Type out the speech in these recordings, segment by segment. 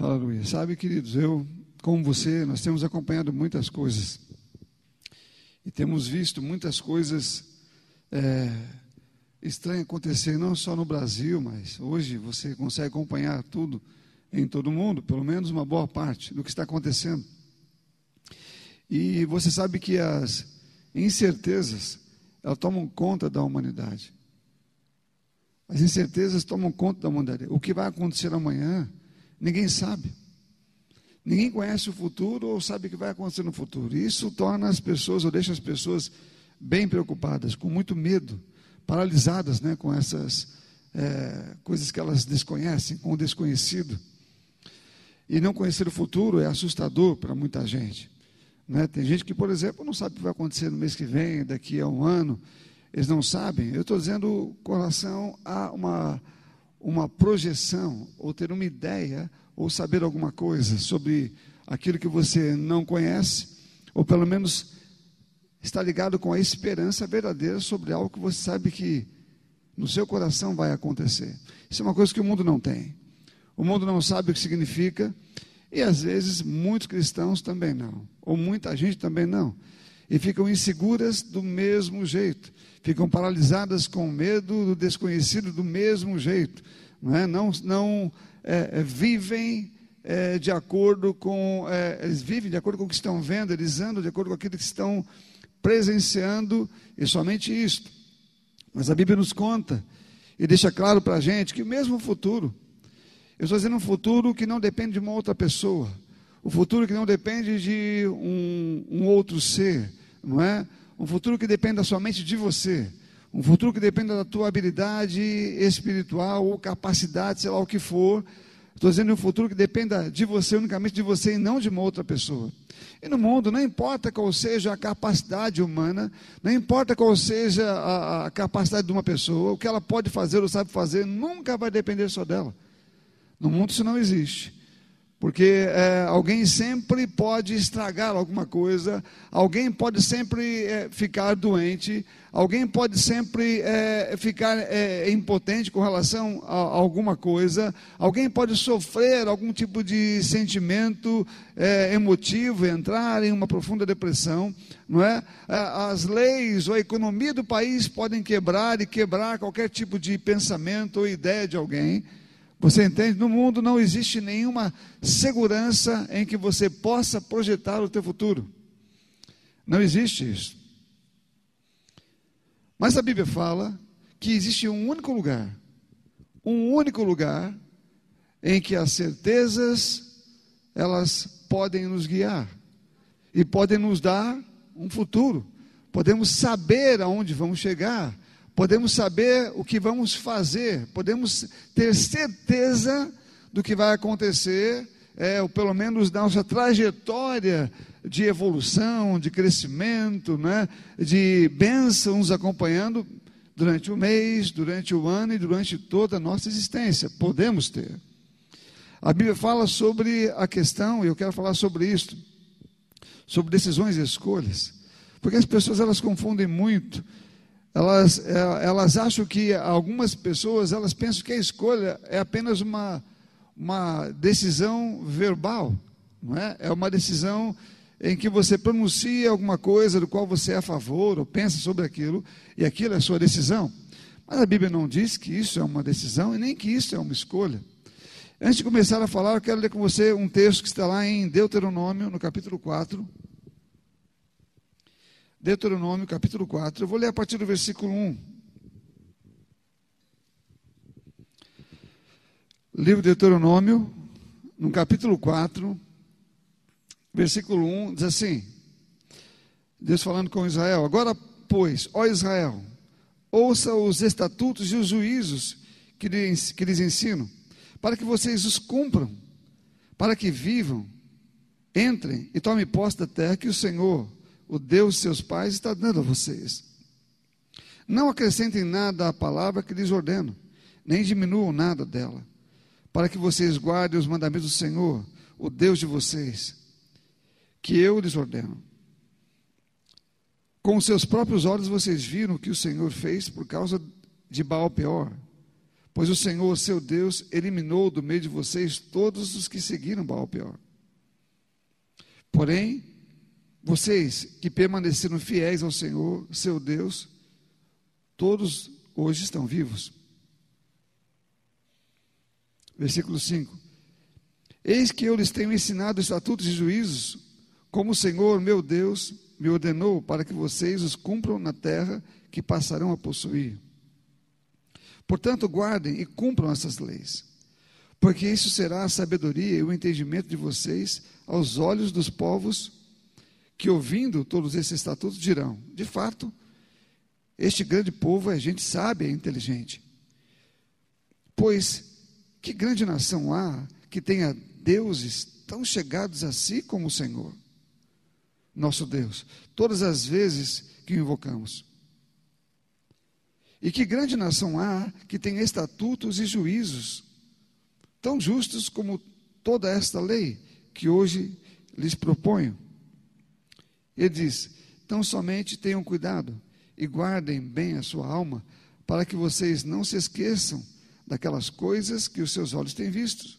Aleluia. Sabe, queridos, eu, como você, nós temos acompanhado muitas coisas. E temos visto muitas coisas é, estranhas acontecer, não só no Brasil, mas hoje você consegue acompanhar tudo em todo o mundo, pelo menos uma boa parte do que está acontecendo. E você sabe que as incertezas, elas tomam conta da humanidade. As incertezas tomam conta da humanidade. O que vai acontecer amanhã Ninguém sabe. Ninguém conhece o futuro ou sabe o que vai acontecer no futuro. Isso torna as pessoas, ou deixa as pessoas bem preocupadas, com muito medo, paralisadas né, com essas é, coisas que elas desconhecem, com o desconhecido. E não conhecer o futuro é assustador para muita gente. Né? Tem gente que, por exemplo, não sabe o que vai acontecer no mês que vem, daqui a um ano. Eles não sabem. Eu estou dizendo com relação a uma uma projeção, ou ter uma ideia, ou saber alguma coisa sobre aquilo que você não conhece, ou pelo menos está ligado com a esperança verdadeira sobre algo que você sabe que no seu coração vai acontecer. Isso é uma coisa que o mundo não tem. O mundo não sabe o que significa, e às vezes muitos cristãos também não, ou muita gente também não, e ficam inseguras do mesmo jeito ficam paralisadas com medo do desconhecido do mesmo jeito, não, é? não, não é, vivem é, de acordo com, é, eles vivem de acordo com o que estão vendo, eles andam de acordo com aquilo que estão presenciando, e somente isto. Mas a Bíblia nos conta e deixa claro para a gente que o mesmo futuro, eu estou dizendo um futuro que não depende de uma outra pessoa, o futuro que não depende de um, um outro ser, não é? um futuro que dependa somente de você, um futuro que dependa da tua habilidade espiritual ou capacidade, sei lá o que for. Estou dizendo um futuro que dependa de você, unicamente de você e não de uma outra pessoa. E no mundo, não importa qual seja a capacidade humana, não importa qual seja a, a capacidade de uma pessoa, o que ela pode fazer ou sabe fazer, nunca vai depender só dela. No mundo isso não existe. Porque é, alguém sempre pode estragar alguma coisa, alguém pode sempre é, ficar doente, alguém pode sempre é, ficar é, impotente com relação a, a, alguma coisa, alguém pode sofrer algum tipo de sentimento é, emotivo, entrar em uma profunda depressão, não é? é? As leis ou a economia do país podem quebrar e quebrar qualquer tipo de pensamento ou ideia de alguém. Você entende? No mundo não existe nenhuma segurança em que você possa projetar o teu futuro. Não existe isso. Mas a Bíblia fala que existe um único lugar, um único lugar em que as certezas elas podem nos guiar e podem nos dar um futuro. Podemos saber aonde vamos chegar podemos saber o que vamos fazer, podemos ter certeza do que vai acontecer, é, ou pelo menos nossa trajetória de evolução, de crescimento, né, de bênçãos acompanhando durante o mês, durante o ano e durante toda a nossa existência. Podemos ter. A Bíblia fala sobre a questão, e eu quero falar sobre isso, sobre decisões e escolhas, porque as pessoas elas confundem muito elas, é, elas acham que algumas pessoas, elas pensam que a escolha é apenas uma, uma decisão verbal, não é? É uma decisão em que você pronuncia alguma coisa do qual você é a favor ou pensa sobre aquilo, e aquilo é sua decisão. Mas a Bíblia não diz que isso é uma decisão e nem que isso é uma escolha. Antes de começar a falar, eu quero ler com você um texto que está lá em Deuteronômio, no capítulo 4. Deuteronômio capítulo 4. Eu vou ler a partir do versículo 1. Livro de Deuteronômio, no capítulo 4, versículo 1, diz assim: Deus falando com Israel: Agora, pois, ó Israel, ouça os estatutos e os juízos que lhes, que lhes ensino, para que vocês os cumpram, para que vivam, entrem e tomem posse da terra que o Senhor, o Deus de seus pais está dando a vocês. Não acrescentem nada à palavra que lhes ordeno, nem diminuam nada dela, para que vocês guardem os mandamentos do Senhor, o Deus de vocês, que eu lhes ordeno. Com seus próprios olhos vocês viram o que o Senhor fez por causa de Baal Peor, pois o Senhor, seu Deus, eliminou do meio de vocês todos os que seguiram Baal Peor. Porém, vocês que permaneceram fiéis ao Senhor, seu Deus, todos hoje estão vivos. Versículo 5: Eis que eu lhes tenho ensinado estatutos e juízos, como o Senhor, meu Deus, me ordenou, para que vocês os cumpram na terra que passarão a possuir. Portanto, guardem e cumpram essas leis, porque isso será a sabedoria e o entendimento de vocês aos olhos dos povos que, ouvindo todos esses estatutos, dirão: de fato, este grande povo é gente sábia e inteligente. Pois que grande nação há que tenha deuses tão chegados a si como o Senhor, nosso Deus, todas as vezes que o invocamos? E que grande nação há que tenha estatutos e juízos tão justos como toda esta lei que hoje lhes proponho? Ele diz: Então somente tenham cuidado e guardem bem a sua alma, para que vocês não se esqueçam daquelas coisas que os seus olhos têm visto.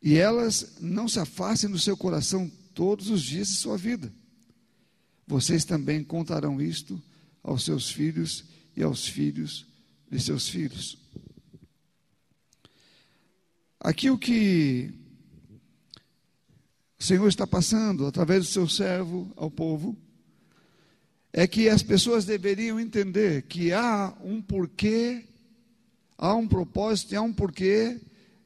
E elas não se afastem do seu coração todos os dias de sua vida. Vocês também contarão isto aos seus filhos e aos filhos de seus filhos. Aqui o que o Senhor está passando através do seu servo ao povo é que as pessoas deveriam entender que há um porquê, há um propósito e há um porquê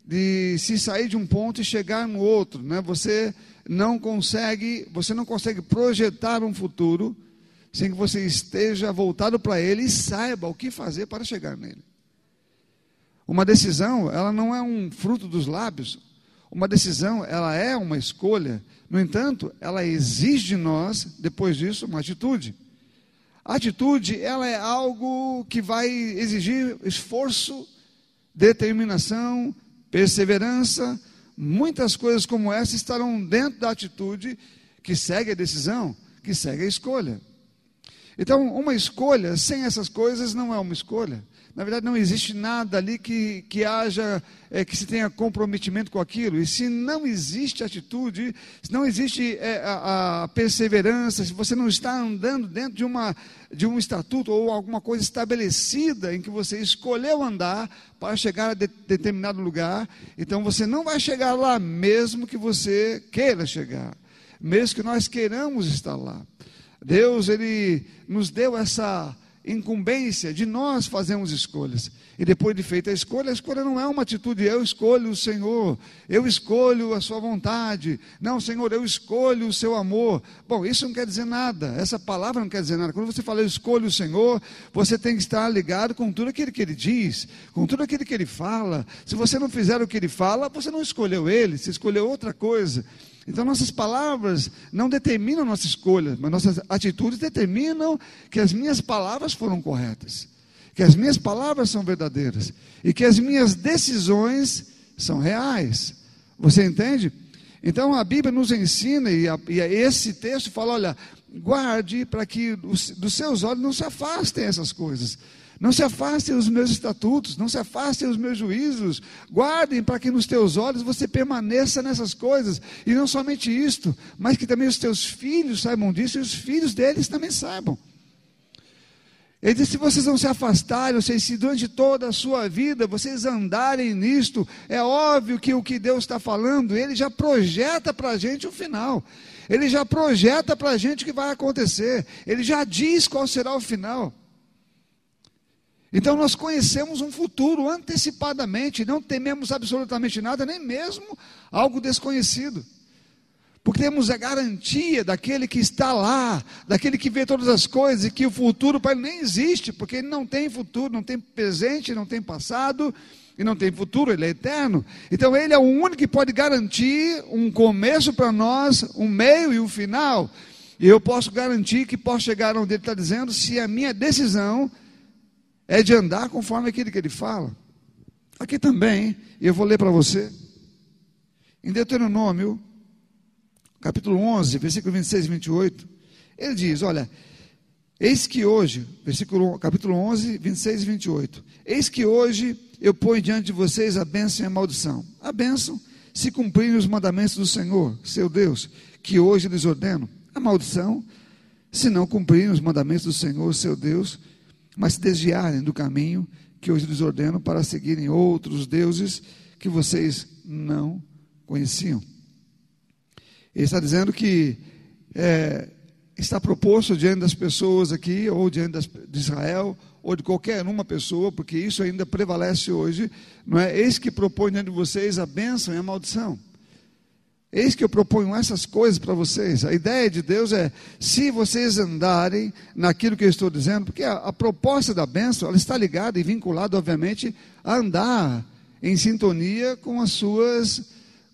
de se sair de um ponto e chegar no outro, né? Você não consegue, você não consegue projetar um futuro sem que você esteja voltado para ele e saiba o que fazer para chegar nele. Uma decisão, ela não é um fruto dos lábios. Uma decisão, ela é uma escolha. No entanto, ela exige de nós, depois disso, uma atitude. A atitude, ela é algo que vai exigir esforço, determinação, perseverança. Muitas coisas como essa estarão dentro da atitude que segue a decisão, que segue a escolha. Então, uma escolha sem essas coisas não é uma escolha. Na verdade, não existe nada ali que, que haja, é, que se tenha comprometimento com aquilo. E se não existe atitude, se não existe é, a, a, perseverança, se você não está andando dentro de, uma, de um estatuto ou alguma coisa estabelecida em que você escolheu andar para chegar a de, determinado lugar, então você não vai chegar lá mesmo que você queira chegar, mesmo que nós queiramos estar lá. Deus, Ele nos deu essa incumbência de nós fazermos escolhas. E depois de feita a escolha, a escolha não é uma atitude, eu escolho o Senhor, eu escolho a sua vontade. Não, Senhor, eu escolho o seu amor. Bom, isso não quer dizer nada, essa palavra não quer dizer nada. Quando você fala eu escolho o Senhor, você tem que estar ligado com tudo aquilo que ele diz, com tudo aquilo que ele fala. Se você não fizer o que ele fala, você não escolheu ele, você escolheu outra coisa. Então, nossas palavras não determinam nossa escolha, mas nossas atitudes determinam que as minhas palavras foram corretas, que as minhas palavras são verdadeiras e que as minhas decisões são reais. Você entende? Então, a Bíblia nos ensina, e, a, e esse texto fala: olha, guarde para que os, dos seus olhos não se afastem essas coisas. Não se afastem os meus estatutos, não se afastem os meus juízos. Guardem para que nos teus olhos você permaneça nessas coisas. E não somente isto, mas que também os teus filhos saibam disso e os filhos deles também saibam. Ele disse: se vocês não se afastarem, ou seja, se durante toda a sua vida vocês andarem nisto, é óbvio que o que Deus está falando, Ele já projeta para a gente o final. Ele já projeta para a gente o que vai acontecer. Ele já diz qual será o final. Então nós conhecemos um futuro antecipadamente, não tememos absolutamente nada, nem mesmo algo desconhecido. Porque temos a garantia daquele que está lá, daquele que vê todas as coisas, e que o futuro para ele nem existe, porque ele não tem futuro, não tem presente, não tem passado, e não tem futuro, ele é eterno. Então ele é o único que pode garantir um começo para nós, um meio e um final. E eu posso garantir que posso chegar onde ele está dizendo, se a minha decisão é de andar conforme aquilo que ele fala. Aqui também, eu vou ler para você, em Deuteronômio, capítulo 11, versículo 26 e 28, ele diz: Olha, Eis que hoje, versículo, capítulo 11, 26 e 28. Eis que hoje eu ponho diante de vocês a bênção e a maldição. A bênção, se cumprirem os mandamentos do Senhor, seu Deus, que hoje lhes ordeno. A maldição, se não cumprirem os mandamentos do Senhor, seu Deus, mas se desviarem do caminho que hoje lhes ordeno para seguirem outros deuses que vocês não conheciam. Ele está dizendo que é, está proposto diante das pessoas aqui, ou diante das, de Israel, ou de qualquer uma pessoa, porque isso ainda prevalece hoje, não é? Eis que propõe diante de vocês a bênção e a maldição. Eis que eu proponho essas coisas para vocês. A ideia de Deus é: se vocês andarem naquilo que eu estou dizendo, porque a, a proposta da bênção ela está ligada e vinculada, obviamente, a andar em sintonia com as suas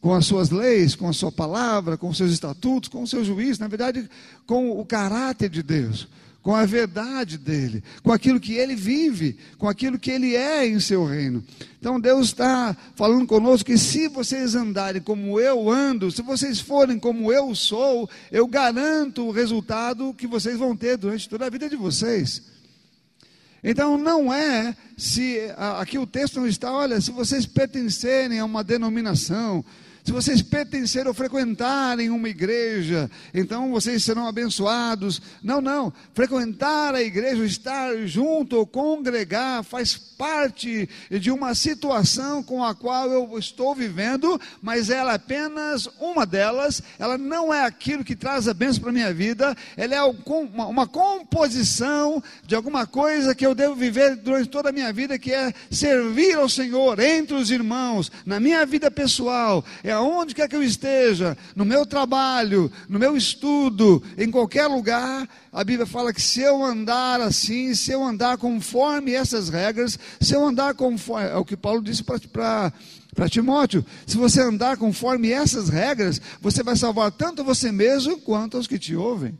com as suas leis, com a sua palavra, com os seus estatutos, com o seu juízo, na verdade, com o caráter de Deus, com a verdade dele, com aquilo que ele vive, com aquilo que ele é em seu reino. Então Deus está falando conosco que se vocês andarem como eu ando, se vocês forem como eu sou, eu garanto o resultado que vocês vão ter durante toda a vida de vocês. Então não é se aqui o texto não está, olha, se vocês pertencerem a uma denominação, se vocês pertencerem ou frequentarem uma igreja, então vocês serão abençoados. Não, não. Frequentar a igreja, estar junto ou congregar, faz parte de uma situação com a qual eu estou vivendo, mas ela é apenas uma delas. Ela não é aquilo que traz a bênção para a minha vida. Ela é uma composição de alguma coisa que eu devo viver durante toda a minha vida, que é servir ao Senhor entre os irmãos, na minha vida pessoal. É aonde quer que eu esteja, no meu trabalho, no meu estudo, em qualquer lugar, a Bíblia fala que se eu andar assim, se eu andar conforme essas regras, se eu andar conforme, é o que Paulo disse para para Timóteo, se você andar conforme essas regras, você vai salvar tanto você mesmo quanto os que te ouvem.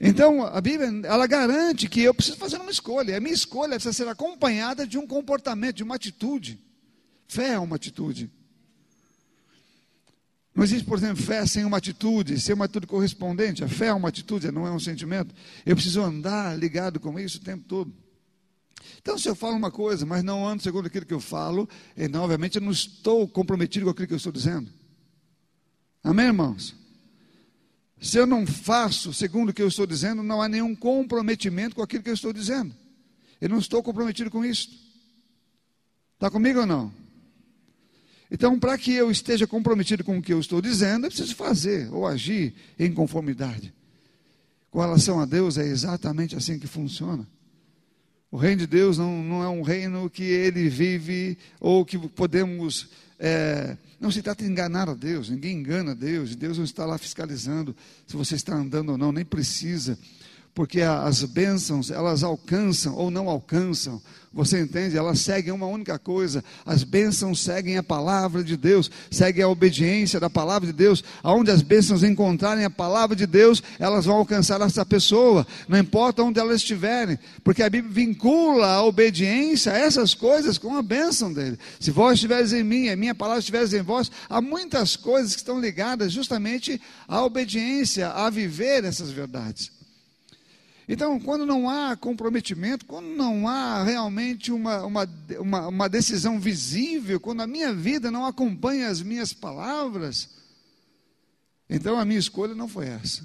Então, a Bíblia, ela garante que eu preciso fazer uma escolha. A minha escolha precisa ser acompanhada de um comportamento, de uma atitude. Fé é uma atitude. Não existe, por exemplo, fé sem uma atitude, sem uma atitude correspondente. A fé é uma atitude, não é um sentimento. Eu preciso andar ligado com isso o tempo todo. Então, se eu falo uma coisa, mas não ando segundo aquilo que eu falo, então, obviamente, eu não estou comprometido com aquilo que eu estou dizendo. Amém, irmãos? Se eu não faço segundo o que eu estou dizendo, não há nenhum comprometimento com aquilo que eu estou dizendo. Eu não estou comprometido com isso. Está comigo ou não? Então, para que eu esteja comprometido com o que eu estou dizendo, eu preciso fazer ou agir em conformidade. Com relação a Deus, é exatamente assim que funciona. O reino de Deus não, não é um reino que ele vive ou que podemos. É, não se trata de enganar a Deus, ninguém engana a Deus, Deus não está lá fiscalizando se você está andando ou não, nem precisa porque as bênçãos, elas alcançam ou não alcançam, você entende? Elas seguem uma única coisa, as bênçãos seguem a palavra de Deus, seguem a obediência da palavra de Deus, aonde as bênçãos encontrarem a palavra de Deus, elas vão alcançar essa pessoa, não importa onde elas estiverem, porque a Bíblia vincula a obediência a essas coisas com a bênção dele. Se vós estiveres em mim, a minha palavra estiveres em vós, há muitas coisas que estão ligadas justamente à obediência, a viver essas verdades. Então, quando não há comprometimento, quando não há realmente uma, uma, uma, uma, decisão visível, quando a minha vida não acompanha as minhas palavras, então a minha escolha não foi essa.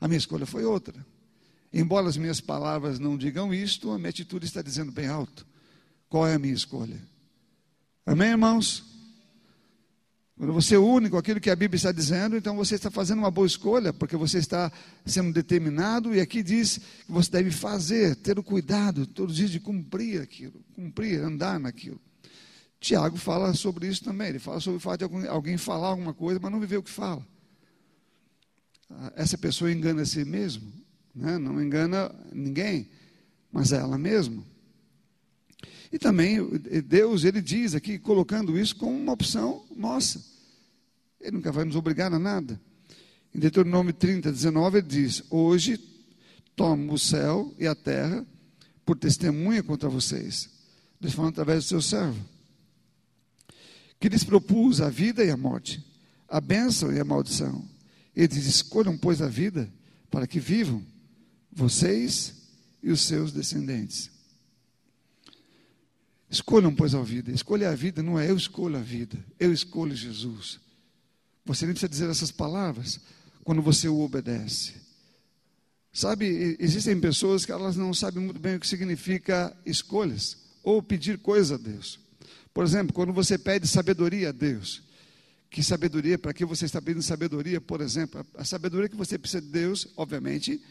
A minha escolha foi outra. Embora as minhas palavras não digam isto, a minha atitude está dizendo bem alto. Qual é a minha escolha? Amém, irmãos? Quando você une com aquilo que a Bíblia está dizendo, então você está fazendo uma boa escolha, porque você está sendo determinado, e aqui diz que você deve fazer, ter o cuidado todos os dias de cumprir aquilo, cumprir, andar naquilo. Tiago fala sobre isso também, ele fala sobre o fato de alguém, falar alguma coisa, mas não viver o que fala. Essa pessoa engana a si mesmo, né? não engana ninguém, mas é ela mesma. E também Deus, ele diz aqui, colocando isso como uma opção nossa. Ele nunca vai nos obrigar a nada. Em Deuteronômio 30, 19, ele diz: Hoje tomo o céu e a terra por testemunha contra vocês. Deus falando através do seu servo. Que lhes propus a vida e a morte, a bênção e a maldição. Ele diz: Escolham, pois, a vida, para que vivam vocês e os seus descendentes. Escolham, pois, a vida. Escolher a vida não é eu escolho a vida, eu escolho Jesus. Você nem precisa dizer essas palavras quando você o obedece. Sabe, existem pessoas que elas não sabem muito bem o que significa escolhas ou pedir coisa a Deus. Por exemplo, quando você pede sabedoria a Deus, que sabedoria, para que você está pedindo sabedoria, por exemplo, a sabedoria que você precisa de Deus, obviamente,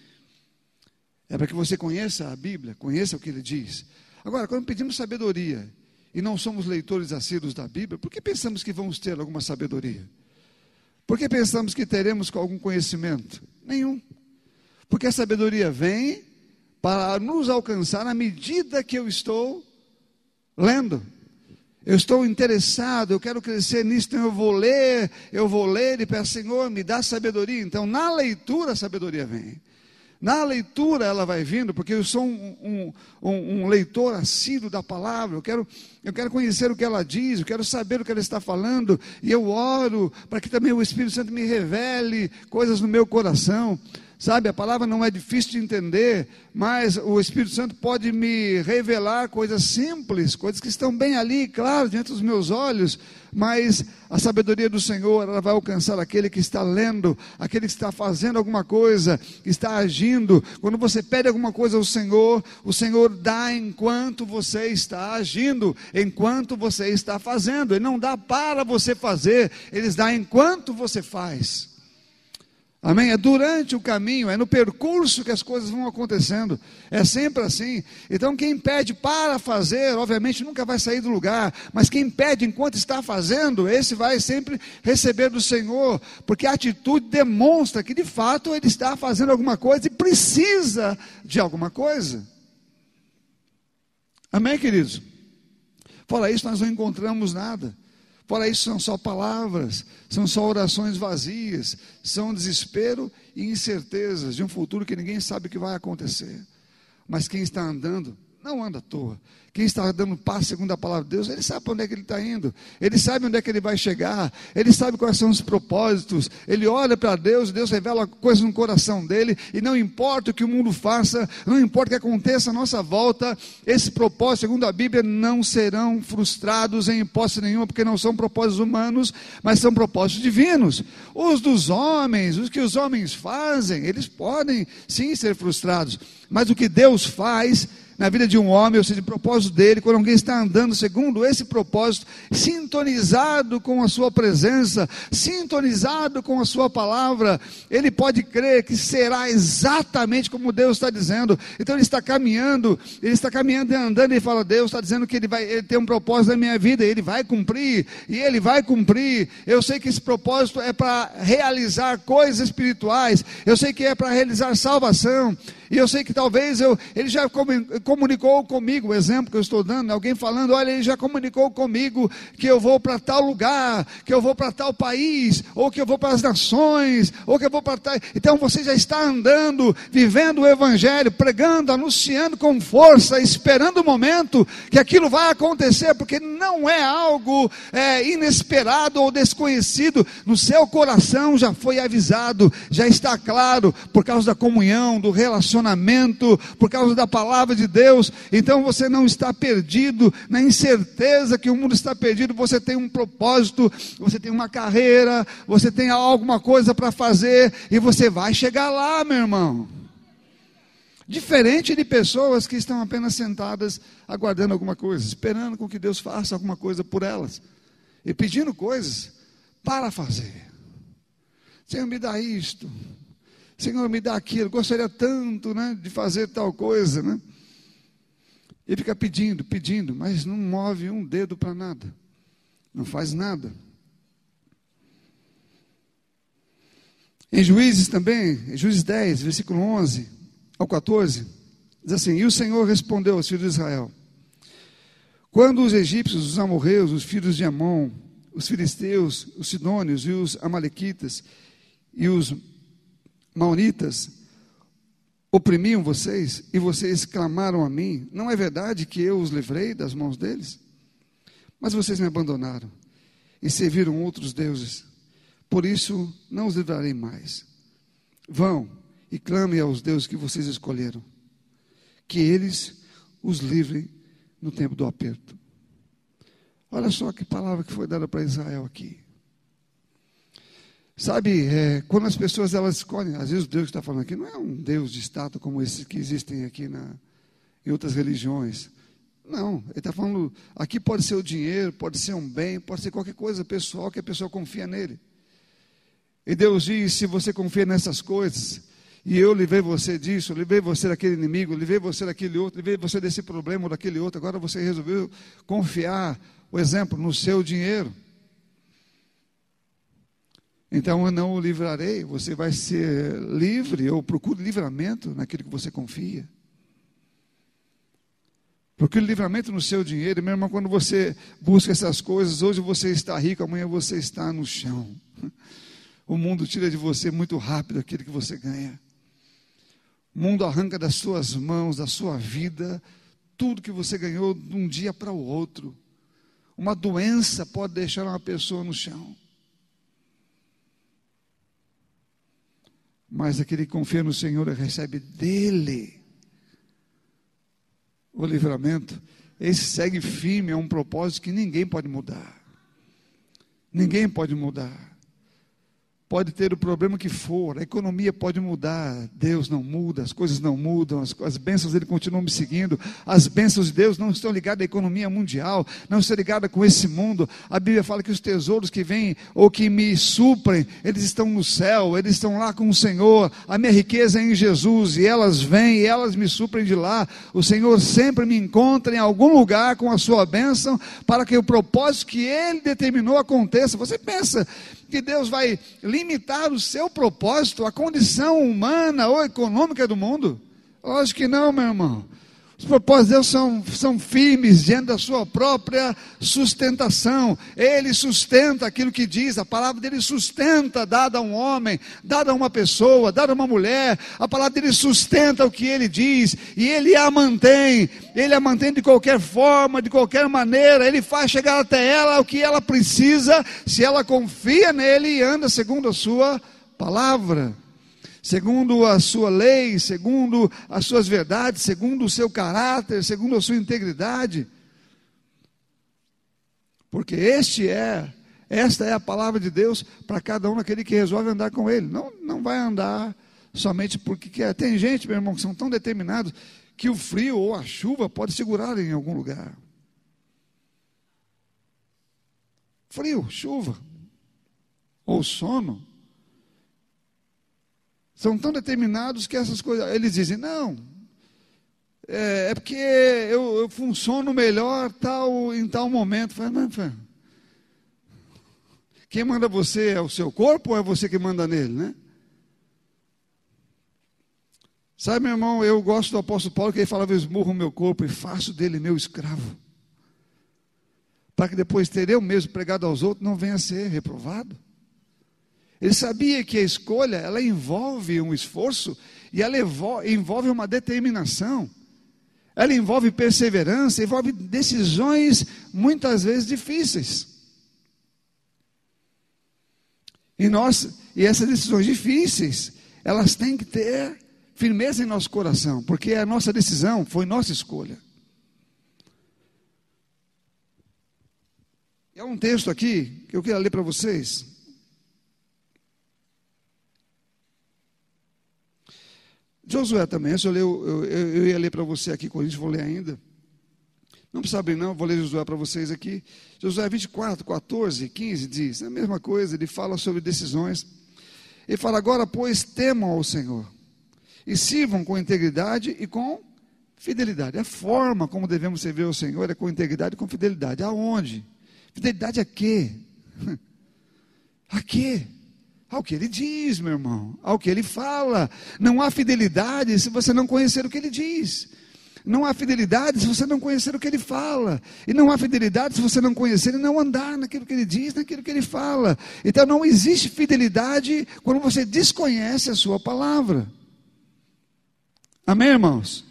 é para que você conheça a Bíblia, conheça o que ele diz. Agora, quando pedimos sabedoria e não somos leitores assíduos da Bíblia, por que pensamos que vamos ter alguma sabedoria? Por que pensamos que teremos algum conhecimento? Nenhum. Porque a sabedoria vem para nos alcançar na medida que eu estou lendo. Eu estou interessado, eu quero crescer nisso, então eu vou ler, eu vou ler e peço, Senhor, me dá sabedoria. Então, na leitura, a sabedoria vem. Na leitura ela vai vindo, porque eu sou um, um, um, leitor assíduo da palavra, eu quero, eu quero conhecer o que ela diz, eu quero saber o que ela está falando, e eu oro para que também o Espírito Santo me revele coisas no meu coração. Sabe, a palavra não é difícil de entender, mas o Espírito Santo pode me revelar coisas simples, coisas que estão bem ali, claro, diante dos meus olhos, mas a sabedoria do Senhor, ela vai alcançar aquele que está lendo, aquele que está fazendo alguma coisa, que está agindo. Quando você pede alguma coisa ao Senhor, o Senhor dá enquanto você está agindo, enquanto você está fazendo. Ele não dá para você fazer, ele dá enquanto você faz. Amém? É durante o caminho, é no percurso que as coisas vão acontecendo. É sempre assim. Então, quem pede para fazer, obviamente nunca vai sair do lugar. Mas quem pede enquanto está fazendo, esse vai sempre receber do Senhor. Porque a atitude demonstra que de fato ele está fazendo alguma coisa e precisa de alguma coisa. Amém, queridos? Fora isso, nós não encontramos nada. Fora isso, são só palavras, são só orações vazias, são desespero e incertezas de um futuro que ninguém sabe o que vai acontecer. Mas quem está andando, não anda à toa. Quem está dando passo segundo a palavra de Deus, ele sabe para onde é que ele está indo, ele sabe onde é que ele vai chegar, ele sabe quais são os propósitos, ele olha para Deus, Deus revela coisas no coração dele, e não importa o que o mundo faça, não importa o que aconteça à nossa volta, esse propósito, segundo a Bíblia, não serão frustrados em hipótese nenhuma, porque não são propósitos humanos, mas são propósitos divinos. Os dos homens, os que os homens fazem, eles podem sim ser frustrados, mas o que Deus faz, na vida de um homem, ou seja, o propósito dele, quando alguém está andando segundo esse propósito, sintonizado com a sua presença, sintonizado com a sua palavra, ele pode crer que será exatamente como Deus está dizendo. Então ele está caminhando, ele está caminhando e andando e fala: Deus está dizendo que ele vai ele tem um propósito na minha vida, ele vai cumprir, e ele vai cumprir. Eu sei que esse propósito é para realizar coisas espirituais, eu sei que é para realizar salvação, e eu sei que talvez eu, ele já comunicou comigo, o exemplo que eu estou dando, alguém falando, olha, ele já comunicou comigo que eu vou para tal lugar, que eu vou para tal país, ou que eu vou para as nações, ou que eu vou para tal. Então você já está andando, vivendo o Evangelho, pregando, anunciando com força, esperando o momento que aquilo vai acontecer, porque não é algo é, inesperado ou desconhecido, no seu coração já foi avisado, já está claro, por causa da comunhão, do relacionamento por causa da palavra de Deus. Então você não está perdido na incerteza que o mundo está perdido. Você tem um propósito, você tem uma carreira, você tem alguma coisa para fazer e você vai chegar lá, meu irmão. Diferente de pessoas que estão apenas sentadas aguardando alguma coisa, esperando com que Deus faça alguma coisa por elas e pedindo coisas para fazer. Senhor, me dá isto, Senhor, me dá aquilo, gostaria tanto né, de fazer tal coisa. Né? Ele fica pedindo, pedindo, mas não move um dedo para nada, não faz nada. Em Juízes também, em Juízes 10, versículo 11 ao 14, diz assim: E o Senhor respondeu aos filhos de Israel: Quando os egípcios, os amorreus, os filhos de Amon, os filisteus, os sidônios e os amalequitas e os maonitas oprimiam vocês e vocês clamaram a mim, não é verdade que eu os livrei das mãos deles? Mas vocês me abandonaram e serviram outros deuses, por isso não os livrarei mais. Vão e clame aos deuses que vocês escolheram, que eles os livrem no tempo do aperto. Olha só que palavra que foi dada para Israel aqui. Sabe, é, quando as pessoas elas escolhem, às vezes o Deus que está falando aqui não é um Deus de estátua como esses que existem aqui na, em outras religiões. Não, ele está falando, aqui pode ser o dinheiro, pode ser um bem, pode ser qualquer coisa pessoal que a pessoa confia nele. E Deus diz: se você confia nessas coisas, e eu livrei você disso, livrei você daquele inimigo, livrei você daquele outro, livrei você desse problema ou daquele outro, agora você resolveu confiar, o exemplo, no seu dinheiro. Então eu não o livrarei, você vai ser livre, eu procuro livramento naquilo que você confia. Procure livramento no seu dinheiro, mesmo quando você busca essas coisas, hoje você está rico, amanhã você está no chão. O mundo tira de você muito rápido aquilo que você ganha. O mundo arranca das suas mãos, da sua vida, tudo que você ganhou de um dia para o outro. Uma doença pode deixar uma pessoa no chão. Mas aquele que confia no Senhor recebe dele o livramento. Esse segue firme a um propósito que ninguém pode mudar. Ninguém pode mudar. Pode ter o problema que for, a economia pode mudar, Deus não muda, as coisas não mudam, as, as bênçãos dele continuam me seguindo, as bênçãos de Deus não estão ligadas à economia mundial, não estão ligadas com esse mundo. A Bíblia fala que os tesouros que vêm ou que me suprem, eles estão no céu, eles estão lá com o Senhor, a minha riqueza é em Jesus, e elas vêm e elas me suprem de lá. O Senhor sempre me encontra em algum lugar com a sua bênção, para que o propósito que Ele determinou aconteça. Você pensa que Deus vai limitar o seu propósito à condição humana ou econômica do mundo? Lógico que não, meu irmão. Os propósitos de Deus são, são firmes diante da sua própria sustentação. Ele sustenta aquilo que diz, a palavra dele sustenta, dada a um homem, dada a uma pessoa, dada a uma mulher. A palavra dele sustenta o que ele diz e ele a mantém. Ele a mantém de qualquer forma, de qualquer maneira. Ele faz chegar até ela o que ela precisa, se ela confia nele e anda segundo a sua palavra segundo a sua lei, segundo as suas verdades, segundo o seu caráter, segundo a sua integridade. Porque este é, esta é a palavra de Deus para cada um aquele que resolve andar com ele. Não, não vai andar somente porque quer. Tem gente, meu irmão, que são tão determinados que o frio ou a chuva pode segurar em algum lugar. Frio, chuva, ou sono, são tão determinados que essas coisas. Eles dizem, não, é, é porque eu, eu, funciono melhor tal, em tal momento. Fala, não, quem manda você é o seu corpo ou é você que manda nele, né? Sabe, meu irmão, eu gosto do apóstolo Paulo que ele falava: Eu esmurro o meu corpo e faço dele meu escravo. Para que depois ter eu mesmo pregado aos outros, não venha ser reprovado. Ele sabia que a escolha, ela envolve um esforço e ela envolve uma determinação. Ela envolve perseverança, envolve decisões muitas vezes difíceis. E nós, e essas decisões difíceis, elas têm que ter firmeza em nosso coração, porque a nossa decisão foi nossa escolha. E há um texto aqui que eu quero ler para vocês. Josué também, eu, eu, eu, eu ia ler para você aqui, Coríntios, vou ler ainda. Não precisa abrir, não, vou ler Josué para vocês aqui. Josué 24, 14, 15 diz a mesma coisa, ele fala sobre decisões. Ele fala: agora, pois, temam ao Senhor e sirvam com integridade e com fidelidade. A forma como devemos servir ao Senhor é com integridade e com fidelidade. Aonde? Fidelidade a quê? A quê? Ao que ele diz, meu irmão, ao que ele fala. Não há fidelidade se você não conhecer o que ele diz. Não há fidelidade se você não conhecer o que ele fala. E não há fidelidade se você não conhecer e não andar naquilo que ele diz, naquilo que ele fala. Então não existe fidelidade quando você desconhece a sua palavra. Amém, irmãos?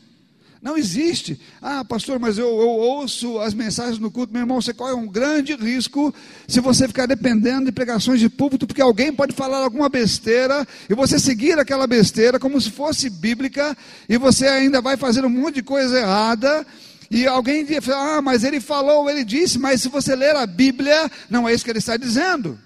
Não existe. Ah, pastor, mas eu, eu, ouço as mensagens no culto. Meu irmão, você corre um grande risco se você ficar dependendo de pregações de púlpito, porque alguém pode falar alguma besteira e você seguir aquela besteira como se fosse bíblica e você ainda vai fazer um monte de coisa errada. E alguém diz, ah, mas ele falou, ele disse, mas se você ler a Bíblia, não é isso que ele está dizendo.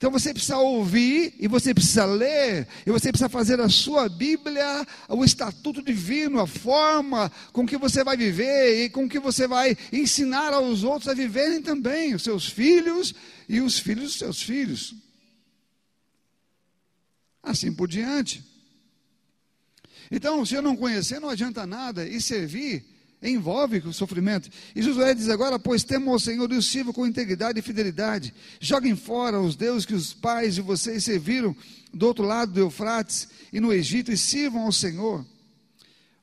Então você precisa ouvir e você precisa ler, e você precisa fazer a sua Bíblia, o estatuto divino, a forma com que você vai viver e com que você vai ensinar aos outros a viverem também, os seus filhos e os filhos dos seus filhos. Assim por diante. Então, se eu não conhecer, não adianta nada, e servir envolve o sofrimento. E Josué diz agora: Pois temam ao Senhor e o sirvam com integridade e fidelidade. Joguem fora os deuses que os pais de vocês serviram do outro lado do Eufrates e no Egito e sirvam ao Senhor.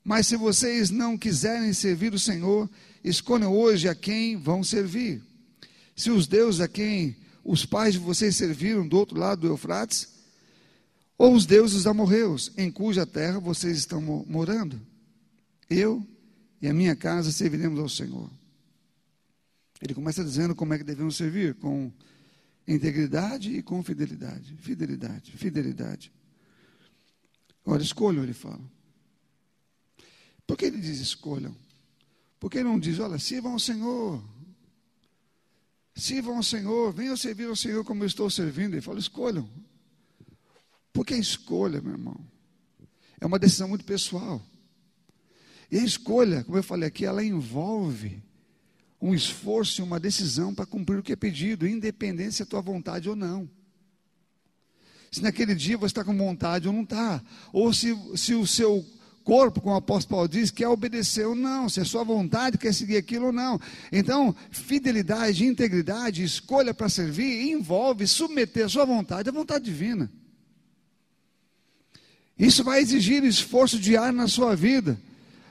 Mas se vocês não quiserem servir o Senhor, escolham hoje a quem vão servir. Se os deuses a quem os pais de vocês serviram do outro lado do Eufrates, ou os deuses amorreus, em cuja terra vocês estão morando. Eu e a minha casa serviremos ao Senhor. Ele começa dizendo como é que devemos servir, com integridade e com fidelidade. Fidelidade, fidelidade. Olha, escolham, ele fala. Por que ele diz escolham? Porque ele não diz, olha, sirvam ao Senhor. Sirvam ao Senhor, venham servir ao Senhor como eu estou servindo. Ele fala, escolham. Porque a escolha, meu irmão, é uma decisão muito pessoal. E a escolha, como eu falei aqui, ela envolve um esforço e uma decisão para cumprir o que é pedido, independente se é tua vontade ou não. Se naquele dia você está com vontade ou não está, ou se, se o seu corpo, como o apóstolo Paulo diz, quer obedecer ou não, se é sua vontade quer seguir aquilo ou não. Então, fidelidade, integridade, escolha para servir envolve submeter a sua vontade à vontade divina. Isso vai exigir esforço diário na sua vida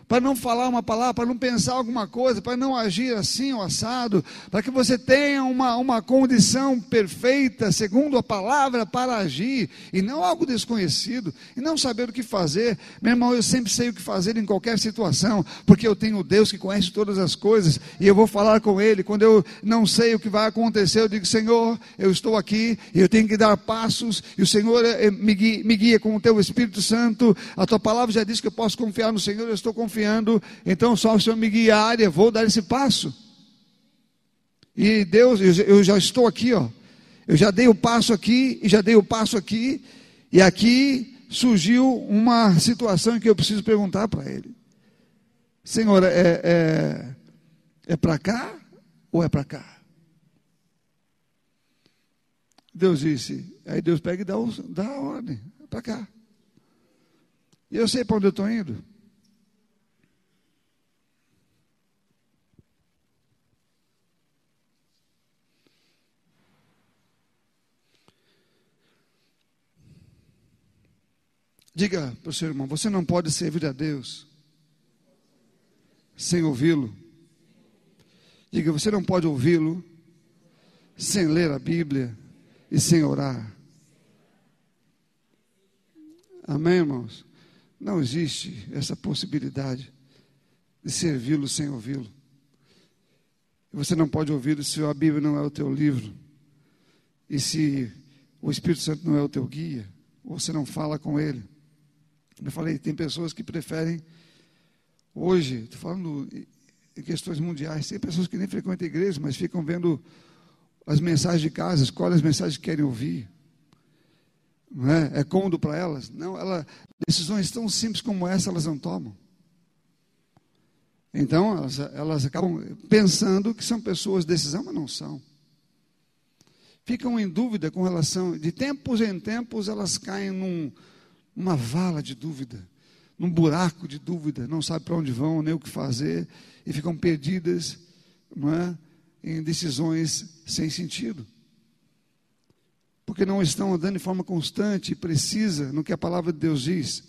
para não falar uma palavra, para não pensar alguma coisa, para não agir assim ou assado, para que você tenha uma, uma condição perfeita, segundo a palavra, para agir, e não algo desconhecido, e não saber o que fazer. Meu irmão, eu sempre sei o que fazer em qualquer situação, porque eu tenho Deus que conhece todas as coisas, e eu vou falar com Ele. Quando eu não sei o que vai acontecer, eu digo: Senhor, eu estou aqui, e eu tenho que dar passos, e o Senhor eh, me guia, me guia com o Teu Espírito Santo. A Tua palavra já diz que eu posso confiar no Senhor, eu estou confiando confiando, então só o Senhor me guiar, eu vou dar esse passo. E Deus, eu já estou aqui, ó. Eu já dei o passo aqui e já dei o passo aqui, e aqui surgiu uma situação que eu preciso perguntar para ele: Senhor, é, é, é para cá ou é para cá? Deus disse, aí Deus pega e dá, dá a ordem, é para cá. E eu sei para onde eu estou indo. Diga para o seu irmão: você não pode servir a Deus sem ouvi-lo. Diga: você não pode ouvi-lo sem ler a Bíblia e sem orar. Amém, irmãos? Não existe essa possibilidade de servi-lo sem ouvi-lo. Você não pode ouvi-lo se a Bíblia não é o teu livro. E se o Espírito Santo não é o teu guia, ou você não fala com ele. Eu falei, tem pessoas que preferem, hoje, estou falando em questões mundiais, tem pessoas que nem frequentam igreja, mas ficam vendo as mensagens de casa, escolhem as mensagens que querem ouvir. Não é? é cômodo para elas? Não, ela, decisões tão simples como essa elas não tomam. Então, elas, elas acabam pensando que são pessoas de decisão, mas não são. Ficam em dúvida com relação, de tempos em tempos elas caem num, uma vala de dúvida, num buraco de dúvida, não sabe para onde vão, nem o que fazer, e ficam perdidas é, em decisões sem sentido. Porque não estão andando de forma constante e precisa no que a palavra de Deus diz.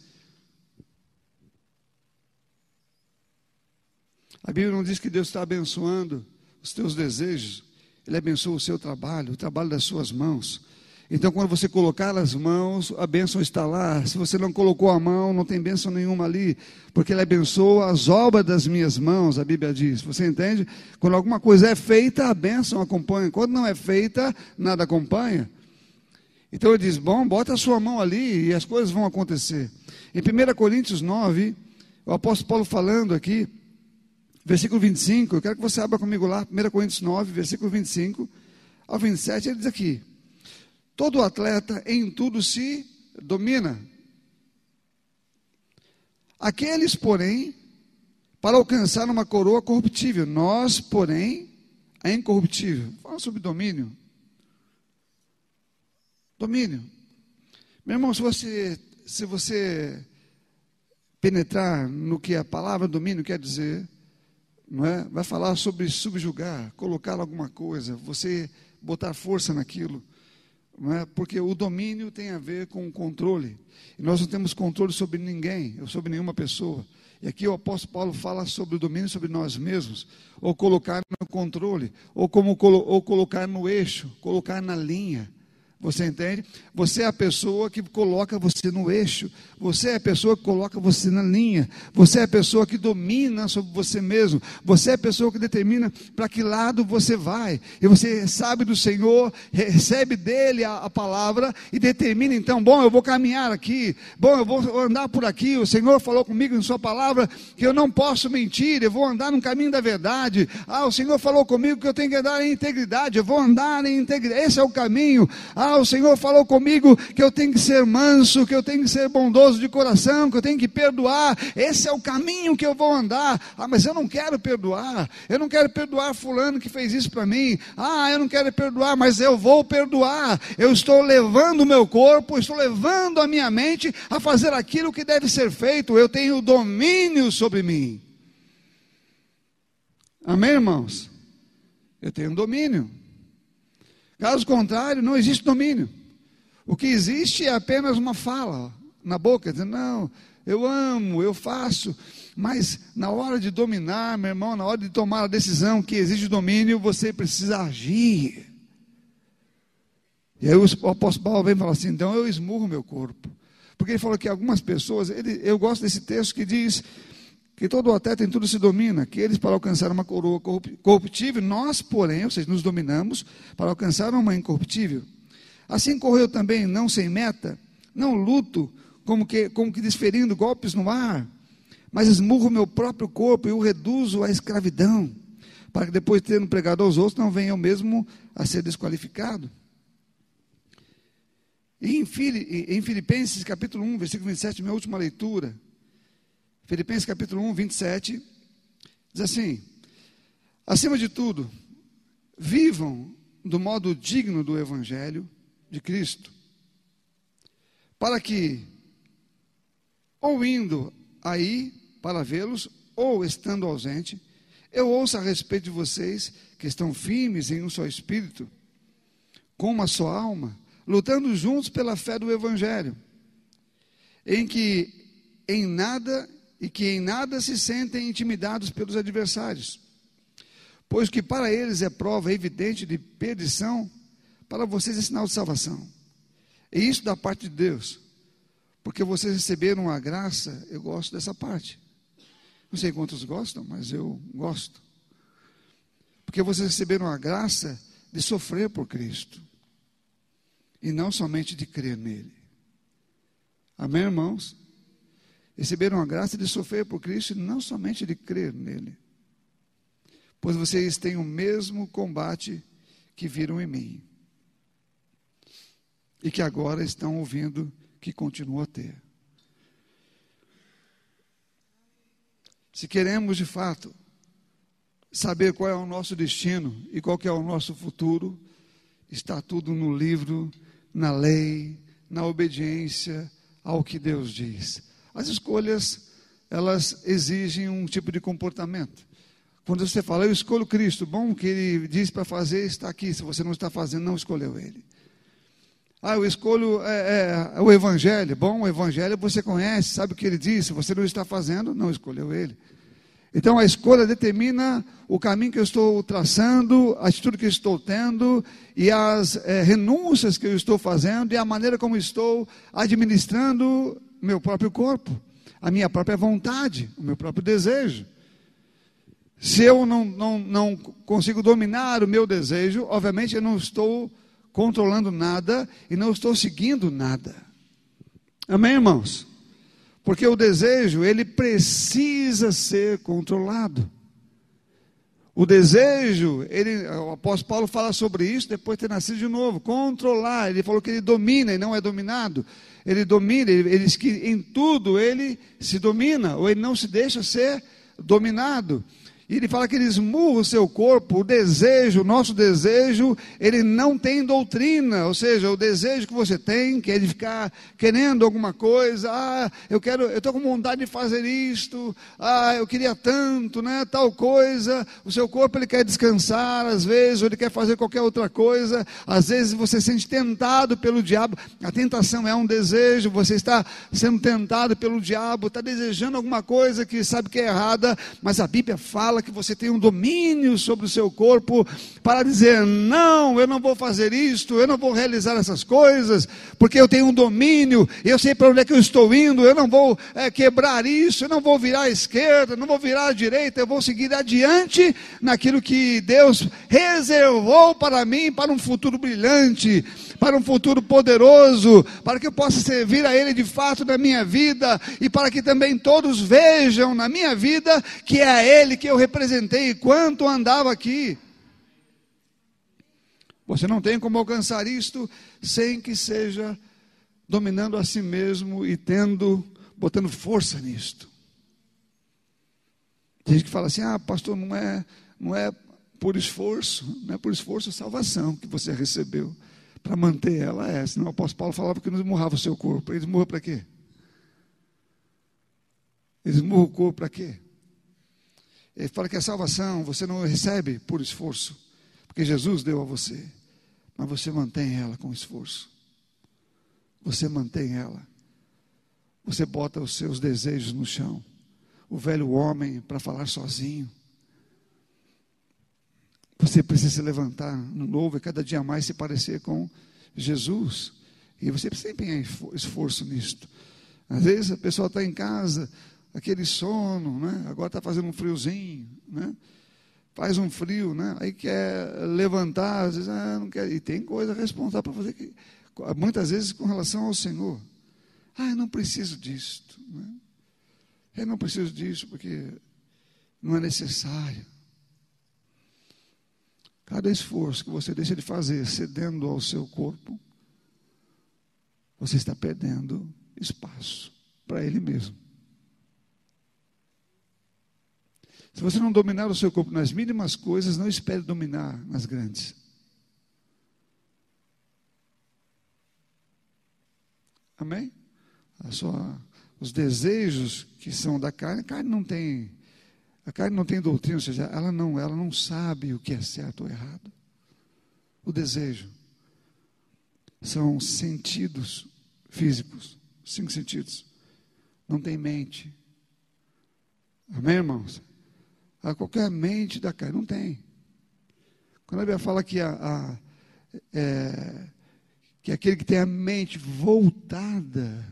A Bíblia não diz que Deus está abençoando os teus desejos, Ele abençoa o seu trabalho, o trabalho das suas mãos. Então, quando você colocar as mãos, a bênção está lá. Se você não colocou a mão, não tem bênção nenhuma ali, porque Ele abençoa as obras das minhas mãos, a Bíblia diz. Você entende? Quando alguma coisa é feita, a bênção acompanha. Quando não é feita, nada acompanha. Então ele diz: Bom, bota a sua mão ali e as coisas vão acontecer. Em 1 Coríntios 9, o apóstolo Paulo falando aqui, versículo 25, eu quero que você abra comigo lá, 1 Coríntios 9, versículo 25 ao 27, ele diz aqui: Todo atleta em tudo se domina. Aqueles, porém, para alcançar uma coroa corruptível, nós, porém, a incorruptível. Fala sobre domínio. Domínio. Meu irmão, se você, se você penetrar no que a palavra domínio quer dizer, não é? vai falar sobre subjugar, colocar alguma coisa, você botar força naquilo. É? Porque o domínio tem a ver com o controle. E nós não temos controle sobre ninguém, ou sobre nenhuma pessoa. E aqui o apóstolo Paulo fala sobre o domínio sobre nós mesmos, ou colocar no controle, ou como ou colocar no eixo, colocar na linha. Você entende? Você é a pessoa que coloca você no eixo. Você é a pessoa que coloca você na linha. Você é a pessoa que domina sobre você mesmo. Você é a pessoa que determina para que lado você vai. E você sabe do Senhor, recebe dele a, a, palavra e determina então: bom, eu vou caminhar aqui. Bom, eu vou andar por aqui. O Senhor falou comigo em Sua palavra que eu não posso mentir. Eu vou andar no caminho da verdade. Ah, o Senhor falou comigo que eu tenho que andar em integridade. Eu vou andar em integridade. Esse é o caminho. Ah, o Senhor falou comigo que eu tenho que ser manso, que eu tenho que ser bondoso de coração, que eu tenho que perdoar. Esse é o caminho que eu vou andar. Ah, mas eu não quero perdoar. Eu não quero perdoar fulano que fez isso para mim. Ah, eu não quero perdoar, mas eu vou perdoar. Eu estou levando o meu corpo, estou levando a minha mente a fazer aquilo que deve ser feito. Eu tenho domínio sobre mim. Amém, irmãos? Eu tenho domínio. Caso contrário, não existe domínio. O que existe é apenas uma fala na boca, dizendo, não, eu amo, eu faço. Mas na hora de dominar, meu irmão, na hora de tomar a decisão que exige domínio, você precisa agir. E aí o apóstolo Paulo vem e fala assim: então eu esmurro meu corpo. Porque ele falou que algumas pessoas, ele, eu gosto desse texto que diz que todo atleta em tudo se domina, que eles para alcançar uma coroa corruptível, nós, porém, ou seja, nos dominamos para alcançar uma incorruptível. Assim correu também, não sem meta, não luto, como que, como que desferindo golpes no ar, mas esmurro meu próprio corpo e o reduzo à escravidão, para que depois, tendo pregado aos outros, não venha eu mesmo a ser desqualificado. E em, Filipenses capítulo 1, versículo 27, minha última leitura, Filipenses capítulo 1, 27, diz assim: acima de tudo, vivam do modo digno do Evangelho de Cristo, para que, ou indo aí para vê-los, ou estando ausente, eu ouça a respeito de vocês que estão firmes em um só espírito, com uma só alma, lutando juntos pela fé do Evangelho, em que em nada e que em nada se sentem intimidados pelos adversários, pois que para eles é prova evidente de perdição, para vocês é sinal de salvação. E isso da parte de Deus, porque vocês receberam a graça, eu gosto dessa parte. Não sei quantos gostam, mas eu gosto. Porque vocês receberam a graça de sofrer por Cristo, e não somente de crer nele. Amém, irmãos? receberam a graça de sofrer por Cristo e não somente de crer nele. Pois vocês têm o mesmo combate que viram em mim. E que agora estão ouvindo que continuam a ter. Se queremos de fato saber qual é o nosso destino e qual é o nosso futuro, está tudo no livro, na lei, na obediência ao que Deus diz. As escolhas, elas exigem um tipo de comportamento. Quando você fala, eu escolho Cristo, bom, o que ele diz para fazer está aqui. Se você não está fazendo, não escolheu ele. Ah, eu escolho é, é, o Evangelho. Bom, o Evangelho você conhece, sabe o que ele diz. Se você não está fazendo, não escolheu ele. Então a escolha determina o caminho que eu estou traçando, a atitude que eu estou tendo e as é, renúncias que eu estou fazendo e a maneira como estou administrando meu próprio corpo, a minha própria vontade, o meu próprio desejo. Se eu não, não, não consigo dominar o meu desejo, obviamente eu não estou controlando nada e não estou seguindo nada. Amém, irmãos? Porque o desejo, ele precisa ser controlado. O desejo, ele, o apóstolo Paulo fala sobre isso depois de ter nascido de novo. Controlar, ele falou que ele domina e não é dominado. Ele domina, ele, ele diz que em tudo ele se domina, ou ele não se deixa ser dominado. E ele fala que ele esmurra o seu corpo, o desejo, o nosso desejo, ele não tem doutrina, ou seja, o desejo que você tem, que é de ficar querendo alguma coisa, ah, eu quero, eu estou com vontade de fazer isto, ah, eu queria tanto, né, tal coisa, o seu corpo ele quer descansar às vezes, ou ele quer fazer qualquer outra coisa, às vezes você se sente tentado pelo diabo, a tentação é um desejo, você está sendo tentado pelo diabo, está desejando alguma coisa que sabe que é errada, mas a Bíblia fala fala que você tem um domínio sobre o seu corpo para dizer: não, eu não vou fazer isto, eu não vou realizar essas coisas, porque eu tenho um domínio, eu sei para onde é que eu estou indo, eu não vou é, quebrar isso, eu não vou virar à esquerda, não vou virar à direita, eu vou seguir adiante naquilo que Deus reservou para mim, para um futuro brilhante para um futuro poderoso, para que eu possa servir a Ele de fato na minha vida e para que também todos vejam na minha vida que é a Ele que eu representei enquanto andava aqui. Você não tem como alcançar isto sem que seja dominando a si mesmo e tendo, botando força nisto. Tem gente que fala assim: ah, pastor, não é, não é por esforço, não é por esforço a salvação que você recebeu. Para manter ela é, senão o apóstolo Paulo falava que não esmurrava o seu corpo. Ele esmurra para quê? Ele esmurra o corpo para quê? Ele fala que a salvação você não recebe por esforço, porque Jesus deu a você, mas você mantém ela com esforço. Você mantém ela. Você bota os seus desejos no chão. O velho homem para falar sozinho. Você precisa se levantar no novo e cada dia mais se parecer com Jesus. E você precisa empenhar esforço nisto. Às vezes a pessoa está em casa, aquele sono, né? agora está fazendo um friozinho, né? faz um frio, né? aí quer levantar, às vezes ah, não quer, e tem coisa responsável para fazer, que, muitas vezes com relação ao Senhor. Ah, eu não preciso disto. Né? Eu não preciso disso porque não é necessário. Cada esforço que você deixa de fazer cedendo ao seu corpo, você está perdendo espaço para ele mesmo. Se você não dominar o seu corpo nas mínimas coisas, não espere dominar nas grandes. Amém? Sua, os desejos que são da carne, a carne não tem, a carne não tem doutrina, ou seja, ela não, ela não sabe o que é certo ou errado. O desejo são sentidos físicos, cinco sentidos. Não tem mente. Amém, irmãos? A qualquer mente da carne. Não tem. Quando a Bíblia fala que, a, a é, que aquele que tem a mente voltada,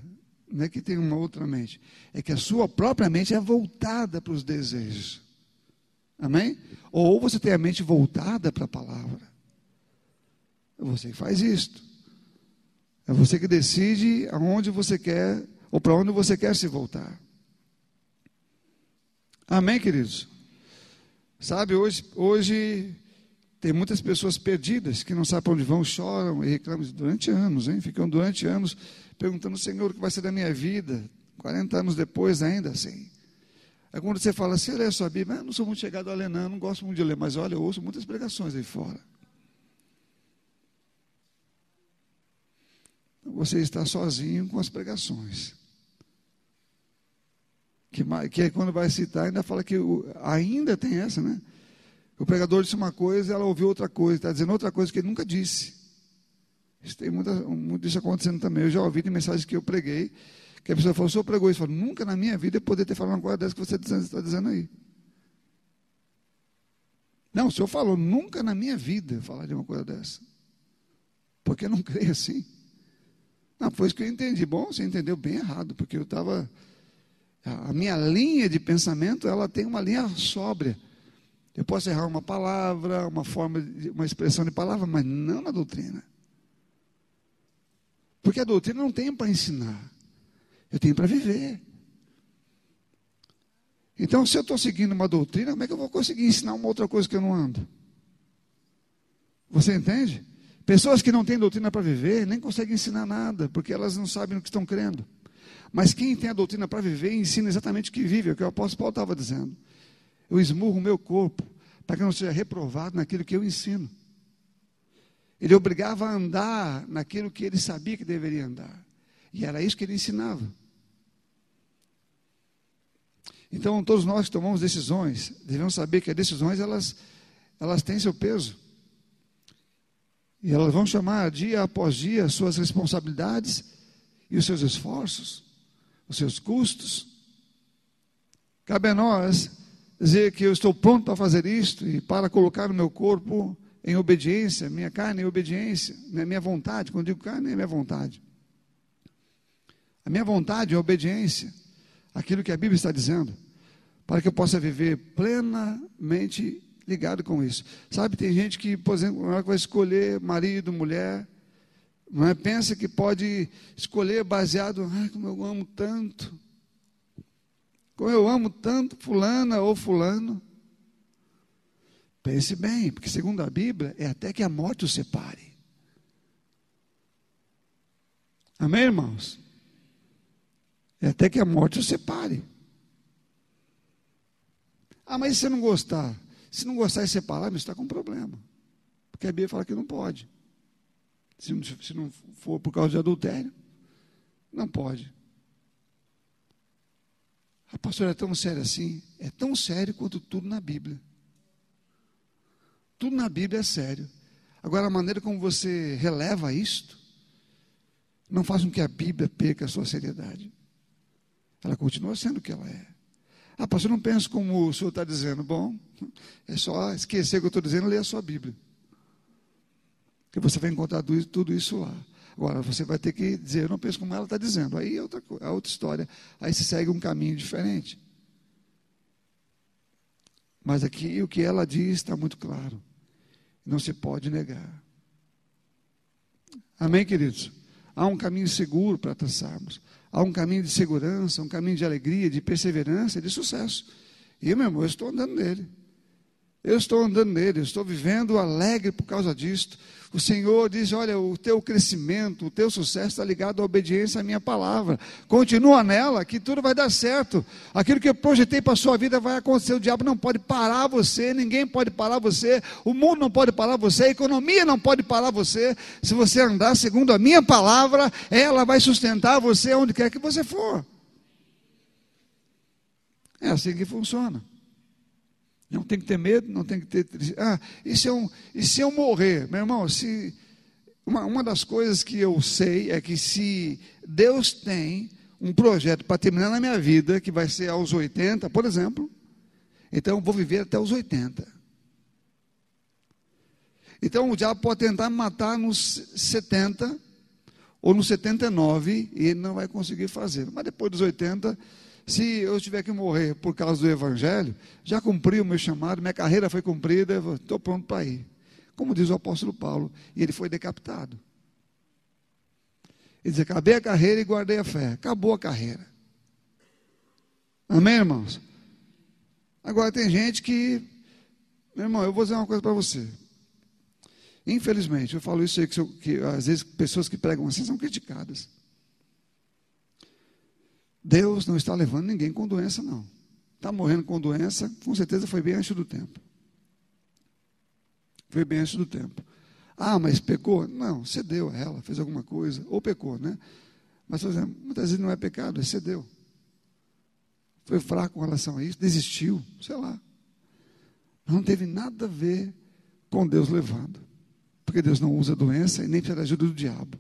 não é que tem uma outra mente, é que a sua própria mente é voltada para os desejos. Amém? Ou você tem a mente voltada para a palavra. É você que faz isto. É você que decide aonde você quer, ou para onde você quer se voltar. Amém, queridos? Sabe, hoje, hoje tem muitas pessoas perdidas que não sabem para onde vão, choram e reclamam durante anos, hein? Ficam durante anos perguntando, Senhor, o que vai ser da minha vida? 40 anos depois ainda assim. É quando você fala, você lê a sua Bíblia? Eu não sou muito chegado a ler, não, não gosto muito de ler, mas olha, eu ouço muitas pregações aí fora. Você está sozinho com as pregações que, que é quando vai citar, ainda fala que o, ainda tem essa, né? O pregador disse uma coisa, ela ouviu outra coisa, está dizendo outra coisa que ele nunca disse. Isso tem muita, muito isso acontecendo também. Eu já ouvi de mensagens que eu preguei, que a pessoa falou, o senhor pregou isso. Eu falo, nunca na minha vida eu poderia ter falado uma coisa dessa que você está dizendo aí. Não, o senhor falou, nunca na minha vida falar de uma coisa dessa. Porque eu não creio assim. Não, foi isso que eu entendi. Bom, você entendeu bem errado, porque eu estava. A minha linha de pensamento, ela tem uma linha sóbria. Eu posso errar uma palavra, uma forma, uma expressão de palavra, mas não na doutrina. Porque a doutrina não tem para ensinar, eu tenho para viver. Então, se eu estou seguindo uma doutrina, como é que eu vou conseguir ensinar uma outra coisa que eu não ando? Você entende? Pessoas que não têm doutrina para viver nem conseguem ensinar nada, porque elas não sabem o que estão crendo. Mas quem tem a doutrina para viver ensina exatamente o que vive, é o que o apóstolo Paulo estava dizendo. Eu esmurro o meu corpo para que eu não seja reprovado naquilo que eu ensino. Ele obrigava a andar naquilo que ele sabia que deveria andar. E era isso que ele ensinava. Então, todos nós que tomamos decisões, devemos saber que as decisões elas, elas têm seu peso. E elas vão chamar dia após dia as suas responsabilidades e os seus esforços, os seus custos. Cabe a nós dizer que eu estou pronto para fazer isto e para colocar o meu corpo em obediência, minha carne em obediência, né, minha vontade, quando digo carne, é minha vontade. A minha vontade é obediência, aquilo que a Bíblia está dizendo, para que eu possa viver plenamente ligado com isso. Sabe, tem gente que, por exemplo, vai escolher marido, mulher, não é? pensa que pode escolher baseado, ah, como eu amo tanto, como eu amo tanto fulana ou fulano. Pense bem, porque segundo a Bíblia, é até que a morte o separe. Amém, irmãos? É até que a morte o separe. Ah, mas se você não gostar? Se não gostar e separar, você está com um problema. Porque a Bíblia fala que não pode. Se, não for por causa de adultério, não pode. A pastora é tão séria assim, é tão sério quanto tudo na Bíblia. Tudo na Bíblia é sério. Agora, a maneira como você releva isto, não faz com que a Bíblia perca a sua seriedade. Ela continua sendo o que ela é. Ah, pastor, não penso como o senhor está dizendo. Bom, é só esquecer o que eu estou dizendo e ler a sua Bíblia. Que você vai encontrar tudo isso lá. Agora, você vai ter que dizer, eu não penso como ela está dizendo. Aí é outra, é outra história. Aí se segue um caminho diferente. Mas aqui o que ela diz está muito claro. Não se pode negar. Amém, queridos? Há um caminho seguro para traçarmos. Há um caminho de segurança, um caminho de alegria, de perseverança, de sucesso. E, meu irmão, eu estou andando nele. Eu estou andando nele, eu estou vivendo alegre por causa disto. O Senhor diz: Olha, o teu crescimento, o teu sucesso está ligado à obediência à minha palavra. Continua nela, que tudo vai dar certo. Aquilo que eu projetei para a sua vida vai acontecer. O diabo não pode parar você, ninguém pode parar você, o mundo não pode parar você, a economia não pode parar você. Se você andar segundo a minha palavra, ela vai sustentar você onde quer que você for. É assim que funciona. Não tem que ter medo, não tem que ter. Ah, e se eu, e se eu morrer? Meu irmão, se. Uma, uma das coisas que eu sei é que se Deus tem um projeto para terminar na minha vida, que vai ser aos 80, por exemplo, então eu vou viver até os 80. Então o diabo pode tentar me matar nos 70 ou nos 79 e ele não vai conseguir fazer. Mas depois dos 80, se eu tiver que morrer por causa do Evangelho, já cumpri o meu chamado, minha carreira foi cumprida, estou pronto para ir. Como diz o apóstolo Paulo, e ele foi decapitado. Ele diz: Acabei a carreira e guardei a fé. Acabou a carreira. Amém, irmãos? Agora tem gente que, meu irmão, eu vou dizer uma coisa para você. Infelizmente, eu falo isso aí que, que às vezes pessoas que pregam assim são criticadas. Deus não está levando ninguém com doença, não. Está morrendo com doença, com certeza foi bem antes do tempo. Foi bem antes do tempo. Ah, mas pecou? Não, cedeu a ela, fez alguma coisa, ou pecou, né? Mas, por exemplo, muitas vezes não é pecado, é cedeu. Foi fraco com relação a isso, desistiu, sei lá. Não teve nada a ver com Deus levando. Porque Deus não usa doença e nem precisa da ajuda do diabo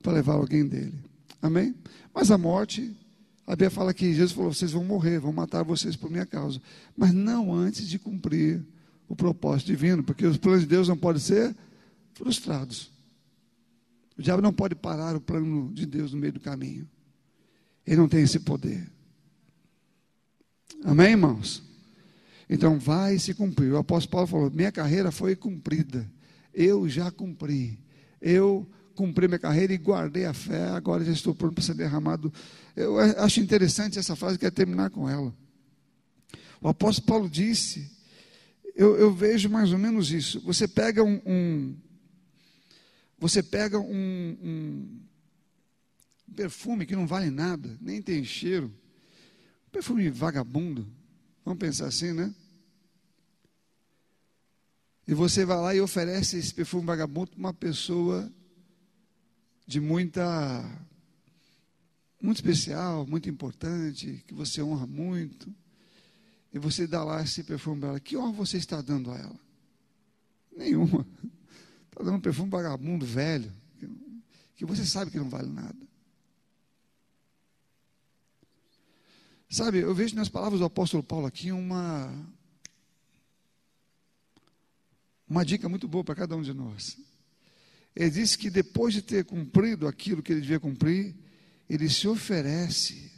para levar alguém dele. Amém? Mas a morte, A Bíblia fala que Jesus falou: vocês vão morrer, vão matar vocês por minha causa. Mas não antes de cumprir o propósito divino, porque os planos de Deus não podem ser frustrados. O diabo não pode parar o plano de Deus no meio do caminho. Ele não tem esse poder. Amém, irmãos? Então vai se cumprir. O apóstolo Paulo falou: minha carreira foi cumprida. Eu já cumpri. Eu cumpri minha carreira e guardei a fé. Agora já estou pronto para ser derramado. Eu acho interessante essa frase, quero terminar com ela. O apóstolo Paulo disse: eu, eu vejo mais ou menos isso. Você pega um, um você pega um, um, perfume que não vale nada, nem tem cheiro, um perfume vagabundo, vamos pensar assim, né? E você vai lá e oferece esse perfume vagabundo para uma pessoa de muita, muito especial, muito importante, que você honra muito. E você dá lá esse perfume para ela. Que honra você está dando a ela? Nenhuma. Está dando um perfume vagabundo, velho, que você sabe que não vale nada. Sabe, eu vejo nas palavras do apóstolo Paulo aqui uma, uma dica muito boa para cada um de nós. Ele disse que depois de ter cumprido aquilo que ele devia cumprir, ele se oferece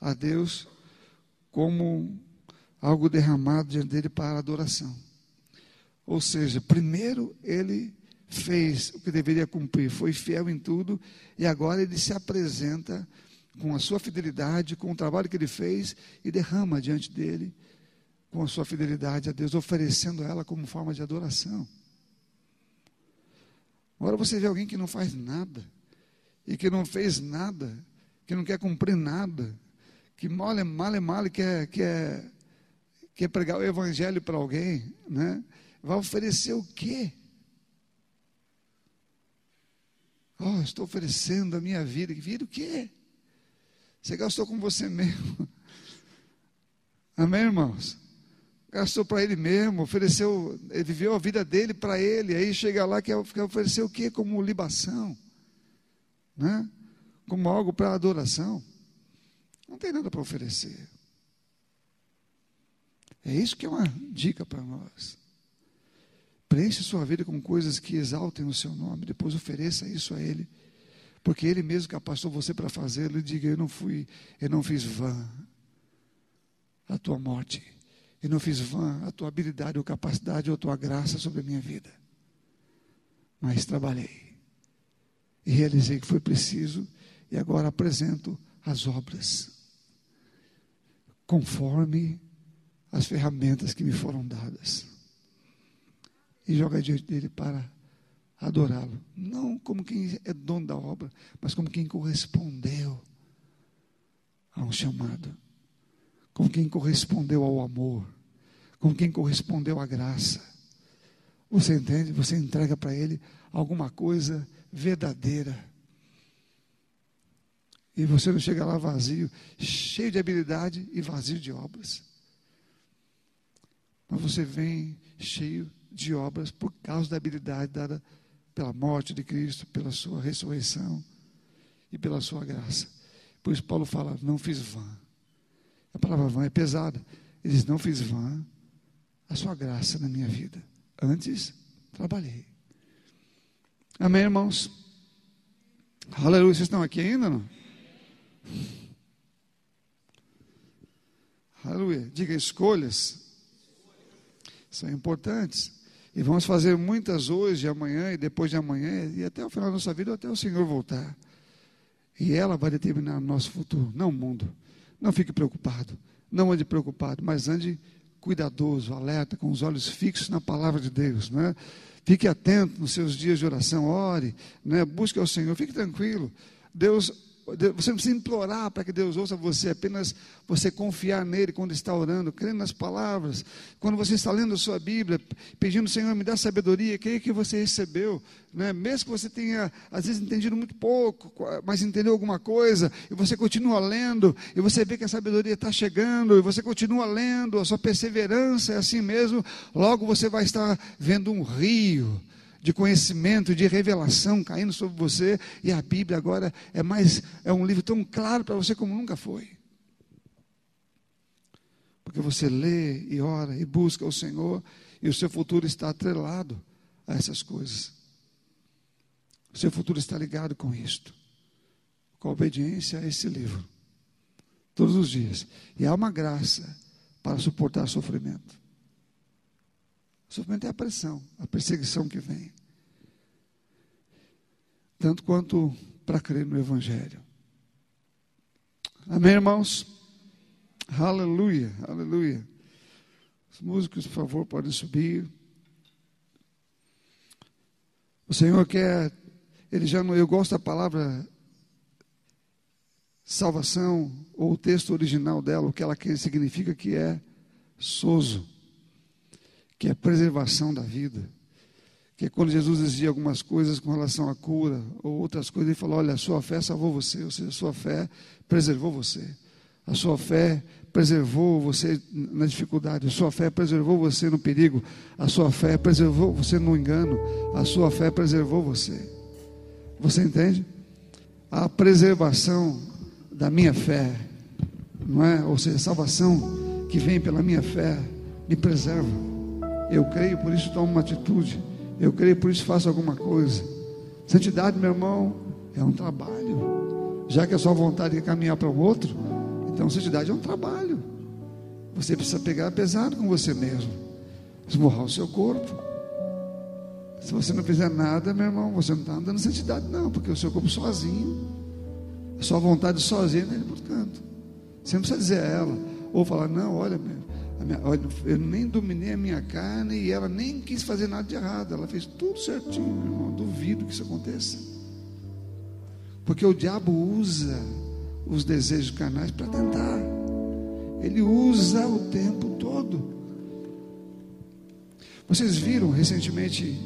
a Deus como algo derramado diante dele para adoração. Ou seja, primeiro ele fez o que deveria cumprir, foi fiel em tudo, e agora ele se apresenta com a sua fidelidade, com o trabalho que ele fez, e derrama diante dele com a sua fidelidade a Deus, oferecendo ela como forma de adoração. Agora você vê alguém que não faz nada, e que não fez nada, que não quer cumprir nada, que mole, male, male, quer, quer, quer pregar o evangelho para alguém, né? vai oferecer o quê? Oh, estou oferecendo a minha vida. Vida o quê? Você gastou com você mesmo. Amém, irmãos? Gastou para ele mesmo, ofereceu, ele viveu a vida dele para ele, aí chega lá quer, quer oferecer o quê? Como libação, né? Como algo para adoração. Não tem nada para oferecer. É isso que é uma dica para nós. Preencha sua vida com coisas que exaltem o seu nome, depois ofereça isso a Ele porque Ele mesmo capacitou você para fazê-lo e diga: Eu não fui, eu não fiz vã a tua morte, eu não fiz vã a tua habilidade ou capacidade ou a tua graça sobre a minha vida, mas trabalhei e realizei que foi preciso e agora apresento as obras conforme as ferramentas que me foram dadas. E joga diante dele para adorá-lo. Não como quem é dono da obra, mas como quem correspondeu a um chamado, como quem correspondeu ao amor, como quem correspondeu à graça. Você entende? Você entrega para ele alguma coisa verdadeira. E você não chega lá vazio, cheio de habilidade e vazio de obras. Mas você vem cheio de obras por causa da habilidade dada pela morte de Cristo, pela sua ressurreição e pela sua graça. Por isso Paulo fala, não fiz vã. A palavra vã é pesada. Ele diz, não fiz vã a sua graça na minha vida. Antes, trabalhei. Amém, irmãos? Aleluia. Vocês estão aqui ainda, não? Aleluia. Diga escolhas. São importantes. E vamos fazer muitas hoje, amanhã e depois de amanhã, e até o final da nossa vida, até o Senhor voltar. E ela vai determinar o nosso futuro, não o mundo. Não fique preocupado, não ande preocupado, mas ande cuidadoso, alerta, com os olhos fixos na palavra de Deus. Né? Fique atento nos seus dias de oração, ore, né? busque ao Senhor, fique tranquilo. Deus você não precisa implorar para que Deus ouça você, apenas você confiar nele quando está orando, crendo nas palavras. Quando você está lendo a sua Bíblia, pedindo, Senhor, me dá sabedoria, que é que você recebeu. Né? Mesmo que você tenha, às vezes, entendido muito pouco, mas entendeu alguma coisa, e você continua lendo, e você vê que a sabedoria está chegando, e você continua lendo, a sua perseverança é assim mesmo, logo você vai estar vendo um rio de conhecimento, de revelação caindo sobre você, e a Bíblia agora é mais é um livro tão claro para você como nunca foi. Porque você lê e ora e busca o Senhor, e o seu futuro está atrelado a essas coisas. O seu futuro está ligado com isto, com a obediência a esse livro, todos os dias. E há uma graça para suportar sofrimento. O sofrimento é a pressão, a perseguição que vem. Tanto quanto para crer no Evangelho. Amém, irmãos? Aleluia, aleluia. Os músicos, por favor, podem subir. O Senhor quer, ele já não, eu gosto da palavra salvação, ou o texto original dela, o que ela significa que é sozo que é preservação da vida. Que é quando Jesus dizia algumas coisas com relação à cura, ou outras coisas, ele falou: Olha, a sua fé salvou você, ou seja, a sua fé preservou você. A sua fé preservou você na dificuldade, a sua fé preservou você no perigo, a sua fé preservou você no engano, a sua fé preservou você. Você entende? A preservação da minha fé, não é? Ou seja, a salvação que vem pela minha fé me preserva. Eu creio, por isso tomo uma atitude. Eu creio, por isso faço alguma coisa. Santidade, meu irmão, é um trabalho. Já que a sua vontade é caminhar para o outro, então santidade é um trabalho. Você precisa pegar pesado com você mesmo. Esmurrar o seu corpo. Se você não fizer nada, meu irmão, você não está andando santidade, não, porque o seu corpo sozinho, a sua vontade sozinha, ele por canto. Você não precisa dizer a ela, ou falar, não, olha, meu, minha, eu nem dominei a minha carne e ela nem quis fazer nada de errado. Ela fez tudo certinho, meu irmão. Duvido que isso aconteça. Porque o diabo usa os desejos carnais para tentar. Ele usa o tempo todo. Vocês viram recentemente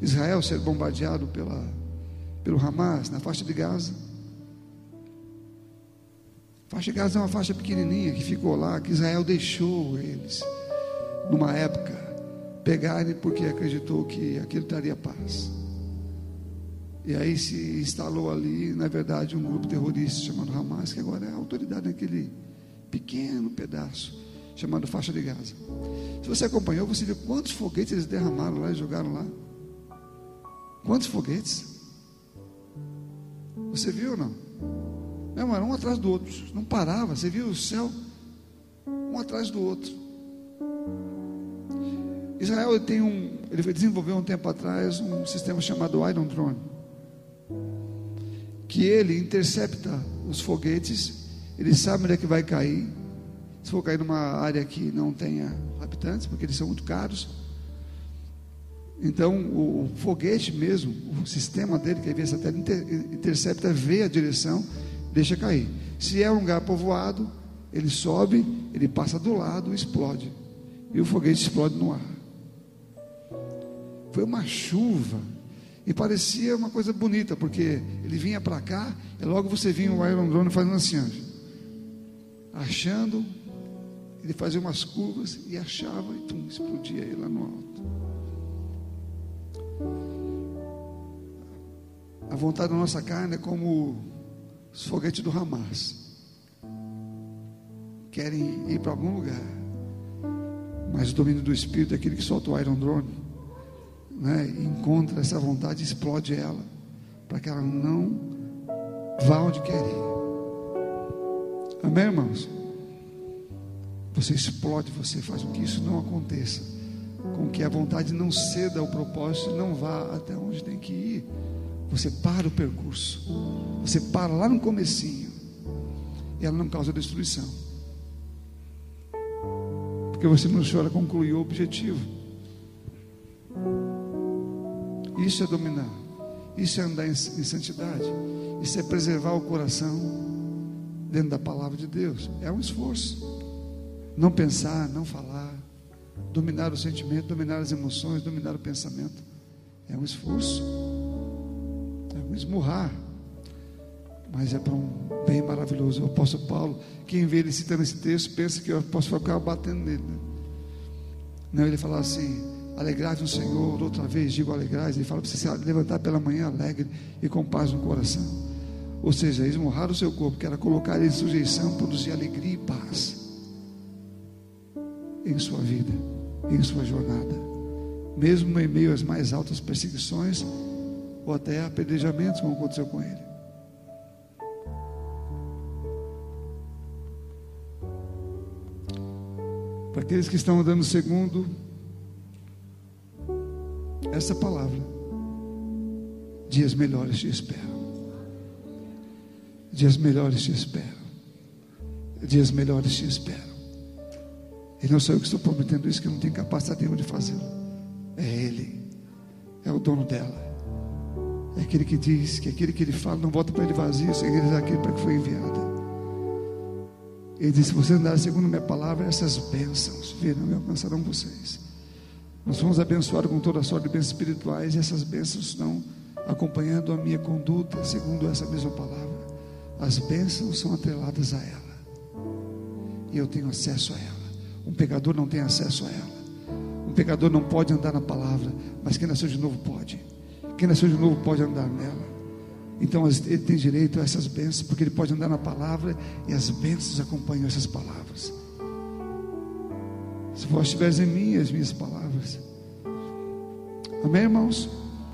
Israel ser bombardeado pela, pelo Hamas na faixa de Gaza? Faixa de Gaza é uma faixa pequenininha que ficou lá, que Israel deixou eles, numa época, pegarem porque acreditou que aquilo traria paz. E aí se instalou ali, na verdade, um grupo terrorista chamado Hamas, que agora é a autoridade naquele pequeno pedaço chamado faixa de Gaza. Se você acompanhou, você viu quantos foguetes eles derramaram lá e jogaram lá? Quantos foguetes? Você viu ou não? Um atrás do outro, não parava. Você viu o céu, um atrás do outro. Israel tem um, ele desenvolveu um tempo atrás um sistema chamado Iron Drone, que ele intercepta os foguetes, ele sabe onde é que vai cair. Se for cair numa área que não tenha habitantes, porque eles são muito caros. Então, o foguete mesmo, o sistema dele, que é via satélite, intercepta, vê a direção deixa cair. Se é um lugar povoado, ele sobe, ele passa do lado, explode. E o foguete explode no ar. Foi uma chuva. E parecia uma coisa bonita, porque ele vinha para cá, e logo você vinha o Iron Drone fazendo assim, achando, ele fazia umas curvas e achava e tum, explodia ele lá no alto. A vontade da nossa carne é como os foguetes do Hamas querem ir para algum lugar, mas o domínio do Espírito é aquele que solta o Iron Drone, né? encontra essa vontade e explode ela, para que ela não vá onde quer ir. Amém, irmãos? Você explode, você faz com que isso não aconteça, com que a vontade não ceda ao propósito, não vá até onde tem que ir. Você para o percurso. Você para lá no comecinho. E ela não causa destruição. Porque você não chora concluir o objetivo. Isso é dominar. Isso é andar em, em santidade. Isso é preservar o coração dentro da palavra de Deus. É um esforço. Não pensar, não falar, dominar o sentimento, dominar as emoções, dominar o pensamento. É um esforço esmurrar. Mas é para um bem maravilhoso. O apóstolo Paulo, quem vê ele citando esse texto, pensa que eu posso ficar batendo nele. Né? Não, ele fala assim: Alegrai-vos no Senhor, outra vez digo alegrais. Ele fala para você se levantar pela manhã alegre e com paz no coração. Ou seja, esmurrar o seu corpo, que era colocar ele em sujeição, produzir alegria e paz em sua vida, em sua jornada. Mesmo em meio às mais altas perseguições ou até apedrejamentos, como aconteceu com ele. Para aqueles que estão andando segundo essa palavra, dias melhores te esperam. Dias melhores te esperam. Dias melhores te esperam. E não sou eu que estou prometendo isso, que não tem capacidade nenhuma de fazê-lo. É Ele. É o dono dela. É aquele que diz que aquele que ele fala não volta para ele vazio, sem realizar aquele para que foi enviado. Ele disse: Se você andar segundo minha palavra, essas bênçãos virão e alcançarão vocês. Nós fomos abençoados com toda a sorte de bênçãos espirituais e essas bênçãos estão acompanhando a minha conduta, segundo essa mesma palavra. As bênçãos são atreladas a ela. E eu tenho acesso a ela. Um pecador não tem acesso a ela. Um pecador não pode andar na palavra, mas quem nasceu de novo pode. Quem nasceu de novo pode andar nela. Então ele tem direito a essas bênçãos, porque ele pode andar na palavra e as bênçãos acompanham essas palavras. Se vós estiveres em mim, as minhas palavras. Amém, irmãos?